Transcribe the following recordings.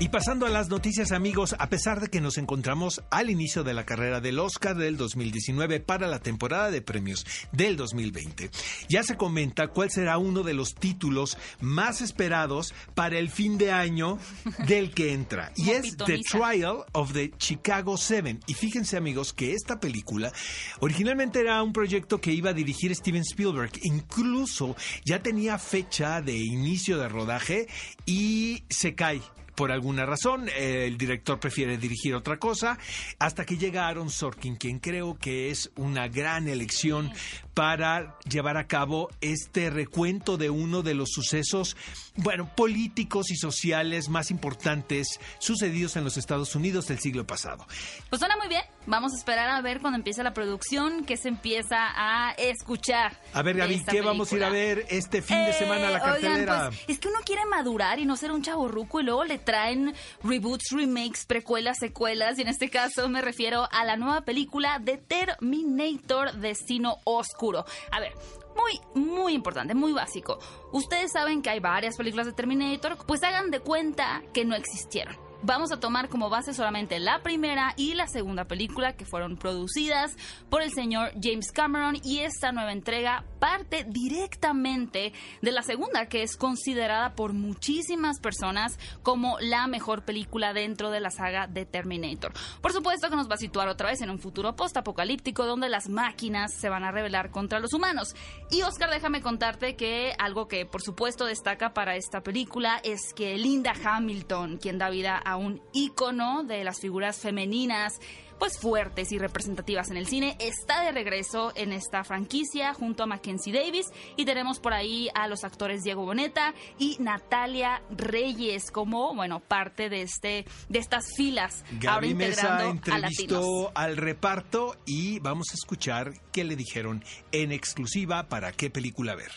Y pasando a las noticias amigos, a pesar de que nos encontramos al inicio de la carrera del Oscar del 2019 para la temporada de premios del 2020, ya se comenta cuál será uno de los títulos más esperados para el fin de año del que entra. y es The Trial of the Chicago Seven. Y fíjense amigos que esta película originalmente era un proyecto que iba a dirigir Steven Spielberg. Incluso ya tenía fecha de inicio de rodaje y se cae por alguna razón, el director prefiere dirigir otra cosa, hasta que llega Aaron Sorkin, quien creo que es una gran elección para llevar a cabo este recuento de uno de los sucesos, bueno, políticos y sociales más importantes sucedidos en los Estados Unidos del siglo pasado. Pues suena muy bien. Vamos a esperar a ver cuando empiece la producción, que se empieza a escuchar. A ver, Gaby, ¿qué vamos a ir a ver este fin de semana a la eh, cartelera? Pues, es que uno quiere madurar y no ser un chavo ruco y luego le traen reboots, remakes, precuelas, secuelas. Y en este caso me refiero a la nueva película de Terminator Destino Oscuro. A ver, muy, muy importante, muy básico. Ustedes saben que hay varias películas de Terminator, pues hagan de cuenta que no existieron. Vamos a tomar como base solamente la primera y la segunda película que fueron producidas por el señor James Cameron y esta nueva entrega parte directamente de la segunda que es considerada por muchísimas personas como la mejor película dentro de la saga de Terminator. Por supuesto que nos va a situar otra vez en un futuro post-apocalíptico donde las máquinas se van a rebelar contra los humanos. Y Oscar, déjame contarte que algo que por supuesto destaca para esta película es que Linda Hamilton, quien da vida a un ícono de las figuras femeninas pues fuertes y representativas en el cine, está de regreso en esta franquicia junto a Mackenzie Davis y tenemos por ahí a los actores Diego Boneta y Natalia Reyes como, bueno, parte de este de estas filas ahora integrando entrevistó al reparto y vamos a escuchar qué le dijeron en exclusiva para qué película ver.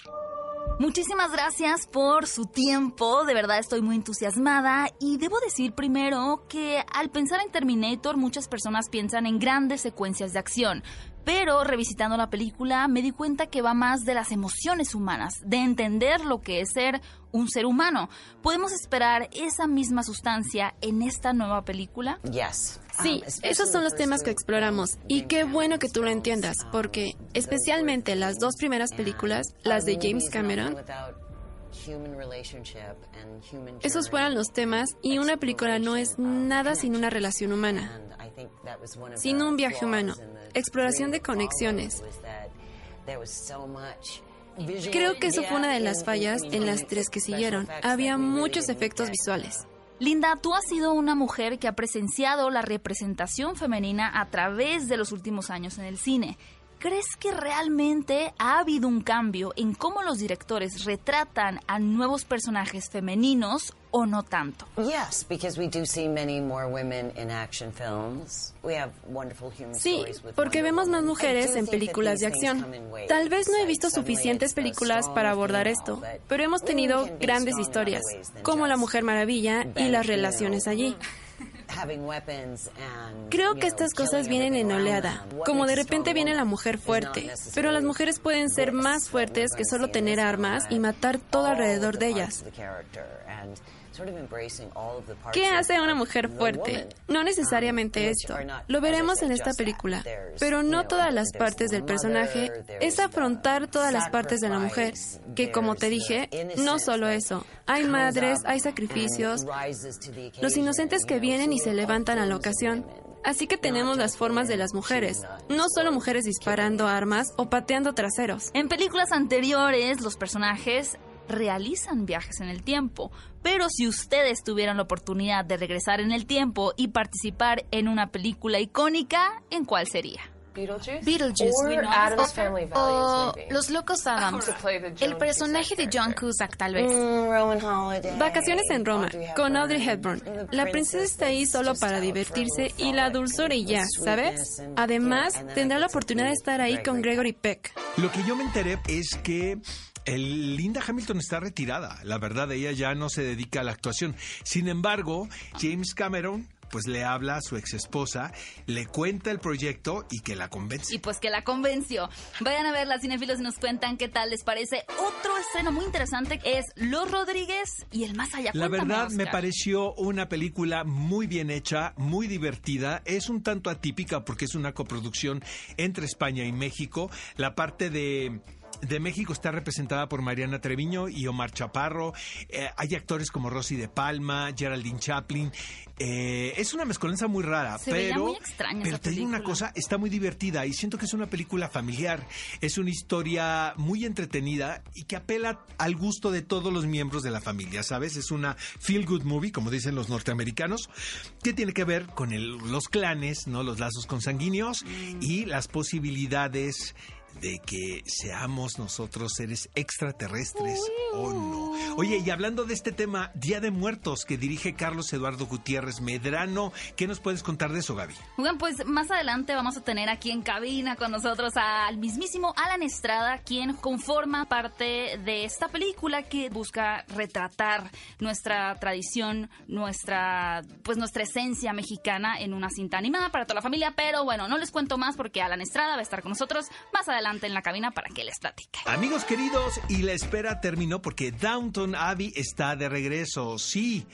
Muchísimas gracias por su tiempo, de verdad estoy muy entusiasmada y debo decir primero que al pensar en Terminator muchas personas piensan en grandes secuencias de acción, pero revisitando la película me di cuenta que va más de las emociones humanas, de entender lo que es ser un ser humano. ¿Podemos esperar esa misma sustancia en esta nueva película? Sí, um, esos son los temas que exploramos. Y qué bueno que tú lo entiendas, porque especialmente las dos primeras películas, las de James Cameron, esos fueron los temas y una película no es nada sin una relación humana, sin un viaje humano, exploración de conexiones. Creo que eso fue una de las fallas en las tres que siguieron. Había muchos efectos visuales. Linda, tú has sido una mujer que ha presenciado la representación femenina a través de los últimos años en el cine. ¿Crees que realmente ha habido un cambio en cómo los directores retratan a nuevos personajes femeninos o no tanto? Sí, porque vemos más mujeres en películas de acción. Tal vez no he visto suficientes películas para abordar esto, pero hemos tenido grandes historias, como La Mujer Maravilla y las relaciones allí. Creo que estas cosas vienen en oleada, como de repente viene la mujer fuerte, pero las mujeres pueden ser más fuertes que solo tener armas y matar todo alrededor de ellas. ¿Qué hace a una mujer fuerte? No necesariamente esto. Lo veremos en esta película. Pero no todas las partes del personaje es afrontar todas las partes de la mujer. Que como te dije, no solo eso. Hay madres, hay sacrificios. Los inocentes que vienen y se levantan a la ocasión. Así que tenemos las formas de las mujeres, no solo mujeres disparando armas o pateando traseros. En películas anteriores, los personajes realizan viajes en el tiempo. Pero si ustedes tuvieran la oportunidad de regresar en el tiempo y participar en una película icónica, ¿en cuál sería? Beetlejuice, o, Los Locos Adams, el personaje de John Cusack tal vez. Mm, Vacaciones en Roma, con Audrey Hepburn. La princesa está ahí solo para divertirse y la dulzura y ya, ¿sabes? Además, tendrá la oportunidad de estar ahí con Gregory Peck. Lo que yo me enteré es que el Linda Hamilton está retirada. La verdad, ella ya no se dedica a la actuación. Sin embargo, James Cameron pues le habla a su ex esposa, le cuenta el proyecto y que la convence. Y pues que la convenció. Vayan a ver las cinefilos y nos cuentan qué tal les parece. Otro escena muy interesante es Los Rodríguez y el más allá. La verdad me pareció una película muy bien hecha, muy divertida. Es un tanto atípica porque es una coproducción entre España y México. La parte de de México está representada por Mariana Treviño y Omar Chaparro. Eh, hay actores como Rosy de Palma, Geraldine Chaplin. Eh, es una mezcolanza muy rara, pero, muy pero te digo una cosa, está muy divertida y siento que es una película familiar. Es una historia muy entretenida y que apela al gusto de todos los miembros de la familia, ¿sabes? Es una feel good movie, como dicen los norteamericanos, que tiene que ver con los clanes, ¿no? Los lazos consanguíneos mm. y las posibilidades de que seamos nosotros seres extraterrestres o no. Oye, y hablando de este tema, Día de Muertos, que dirige Carlos Eduardo Gutiérrez Medrano, ¿qué nos puedes contar de eso, Gaby? Bueno, pues más adelante vamos a tener aquí en cabina con nosotros al mismísimo Alan Estrada, quien conforma parte de esta película que busca retratar nuestra tradición, nuestra, pues nuestra esencia mexicana en una cinta animada para toda la familia, pero bueno, no les cuento más porque Alan Estrada va a estar con nosotros más adelante en la cabina para que les platique. Amigos queridos, y la espera terminó porque Downton Abbey está de regreso. Sí,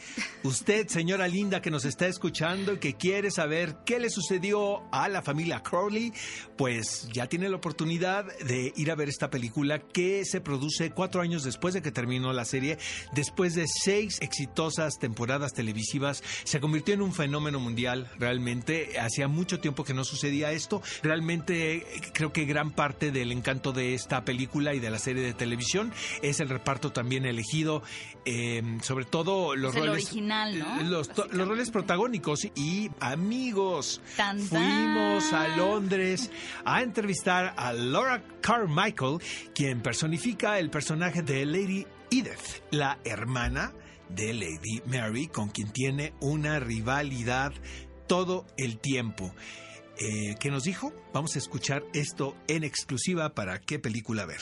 usted, señora linda que nos está escuchando y que quiere saber qué le sucedió a la familia Crowley, pues ya tiene la oportunidad de ir a ver esta película que se produce cuatro años después de que terminó la serie, después de seis exitosas temporadas televisivas, se convirtió en un fenómeno mundial realmente. Hacía mucho tiempo que no sucedía esto. Realmente creo que gran parte del encanto de esta película y de la serie de televisión es el reparto también elegido, eh, sobre todo los roles original, ¿no? los, roles protagónicos y amigos. Fuimos a Londres a entrevistar a Laura Carmichael, quien personifica el personaje de Lady Edith, la hermana de Lady Mary, con quien tiene una rivalidad todo el tiempo. Eh, ¿Qué nos dijo? Vamos a escuchar esto en exclusiva para qué película ver.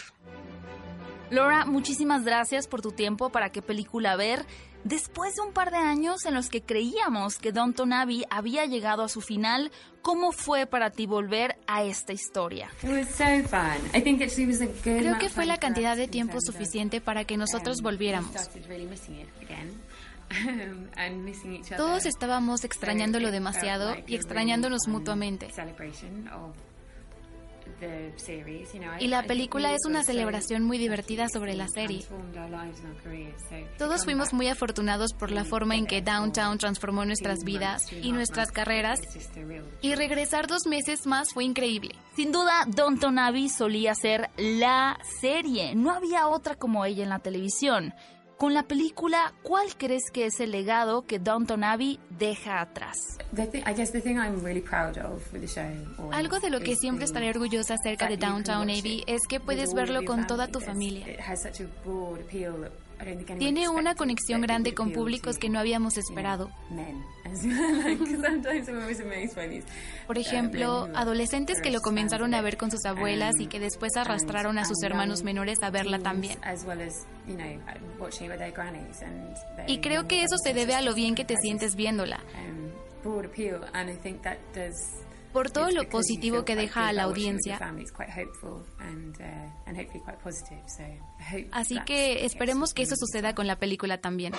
Laura, muchísimas gracias por tu tiempo para qué película ver. Después de un par de años en los que creíamos que Downton Abbey había llegado a su final, ¿cómo fue para ti volver a esta historia? Creo que fue la cantidad de tiempo suficiente para que nosotros volviéramos. Todos estábamos extrañándolo demasiado y extrañándonos mutuamente. Y la película es una celebración muy divertida sobre la serie. Todos fuimos muy afortunados por la forma en que Downtown transformó nuestras vidas y nuestras carreras. Y regresar dos meses más fue increíble. Sin duda, Downton Abbey solía ser la serie. No había otra como ella en la televisión. Con la película, ¿cuál crees que es el legado que Downton Abbey deja atrás? Algo de lo que siempre estaré orgullosa acerca de Downtown Abbey es que puedes verlo con toda tu familia. Tiene una conexión grande con públicos que no habíamos esperado. Por ejemplo, adolescentes que lo comenzaron a ver con sus abuelas y que después arrastraron a sus hermanos menores a verla también. Y creo que eso se debe a lo bien que te sientes viéndola por todo lo positivo que deja a la audiencia. Así que esperemos que eso suceda con la película también.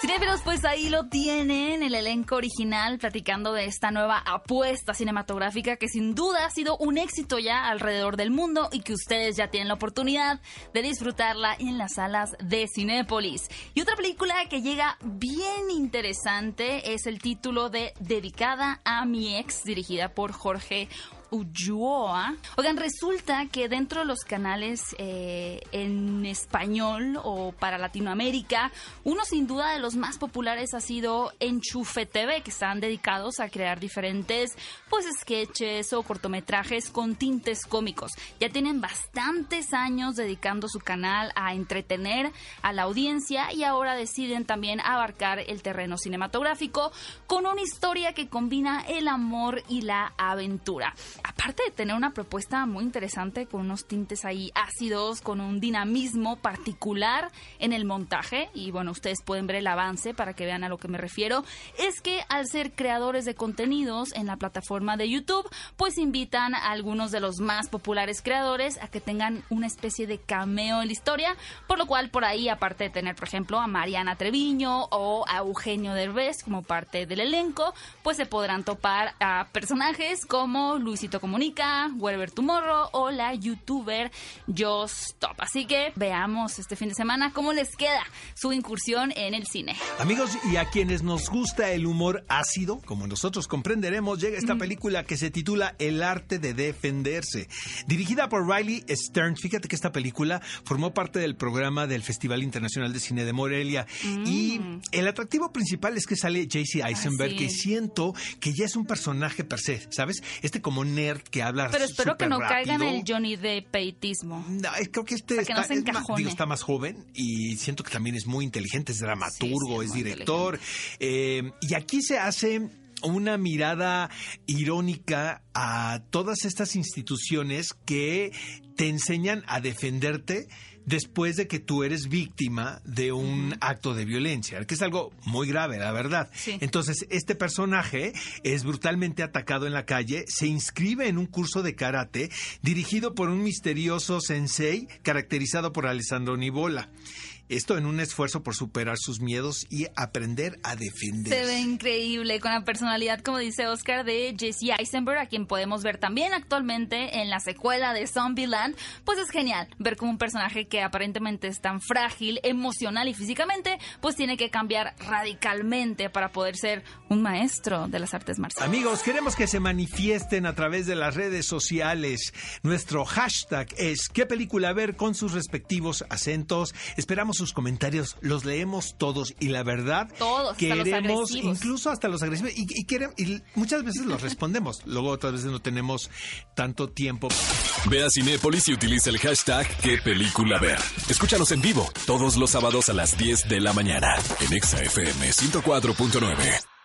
Cinefilos, pues ahí lo tienen, el elenco original, platicando de esta nueva apuesta cinematográfica que sin duda ha sido un éxito ya alrededor del mundo y que ustedes ya tienen la oportunidad de disfrutarla en las salas de Cinépolis. Y otra película que llega bien interesante es el título de Dedicada a mi ex, dirigida por Jorge Ulloa. Oigan, resulta que dentro de los canales eh, en español o para Latinoamérica, uno sin duda de los más populares ha sido Enchufe TV, que están dedicados a crear diferentes pues sketches o cortometrajes con tintes cómicos. Ya tienen bastantes años dedicando su canal a entretener a la audiencia y ahora deciden también abarcar el terreno cinematográfico con una historia que combina el amor y la aventura. Aparte de tener una propuesta muy interesante con unos tintes ahí ácidos, con un dinamismo particular en el montaje, y bueno, ustedes pueden ver el avance para que vean a lo que me refiero, es que al ser creadores de contenidos en la plataforma de YouTube, pues invitan a algunos de los más populares creadores a que tengan una especie de cameo en la historia, por lo cual por ahí, aparte de tener, por ejemplo, a Mariana Treviño o a Eugenio Derbez como parte del elenco, pues se podrán topar a personajes como Luisito Comunica, Wherever Tomorrow o la youtuber Just Stop. Así que veamos este fin de semana cómo les queda su incursión en el cine. Amigos, y a quienes nos gusta el humor ácido, como nosotros comprenderemos, llega esta película que se titula El arte de defenderse. Dirigida por Riley Stern. Fíjate que esta película formó parte del programa del Festival Internacional de Cine de Morelia. Y mm. el atractivo principal es que sale JC Eisenberg, que siento que ya es un personaje per se, ¿sabes? Este como nerd que habla Pero espero que no caiga en el Johnny de peitismo. creo que este está, más, está, más, joven y siento que también es muy inteligente, es dramaturgo, es director. Eh, y aquí se hace una mirada irónica a todas estas instituciones que te enseñan a defenderte después de que tú eres víctima de un acto de violencia, que es algo muy grave, la verdad. Entonces, este personaje es brutalmente atacado en la calle, se inscribe en un curso de karate dirigido por un misterioso sensei caracterizado por Alessandro Nibola. Esto en un esfuerzo por superar sus miedos y aprender a defenderse. Se ve increíble con la personalidad, como dice Oscar, de Jesse Eisenberg, a quien podemos ver también actualmente en la secuela de Zombieland. Pues es genial ver como un personaje que aparentemente es tan frágil, emocional y físicamente, pues tiene que cambiar radicalmente para poder ser un maestro de las artes marciales. Amigos, queremos que se manifiesten a través de las redes sociales. Nuestro hashtag es qué película ver con sus respectivos acentos. Esperamos sus comentarios, los leemos todos y la verdad todos, queremos incluso hasta los agresivos y, y muchas veces los respondemos, luego otras veces no tenemos tanto tiempo. Ve a Cinépolis y utiliza el hashtag qué película ver. Escúchanos en vivo todos los sábados a las 10 de la mañana en ExaFM 104.9.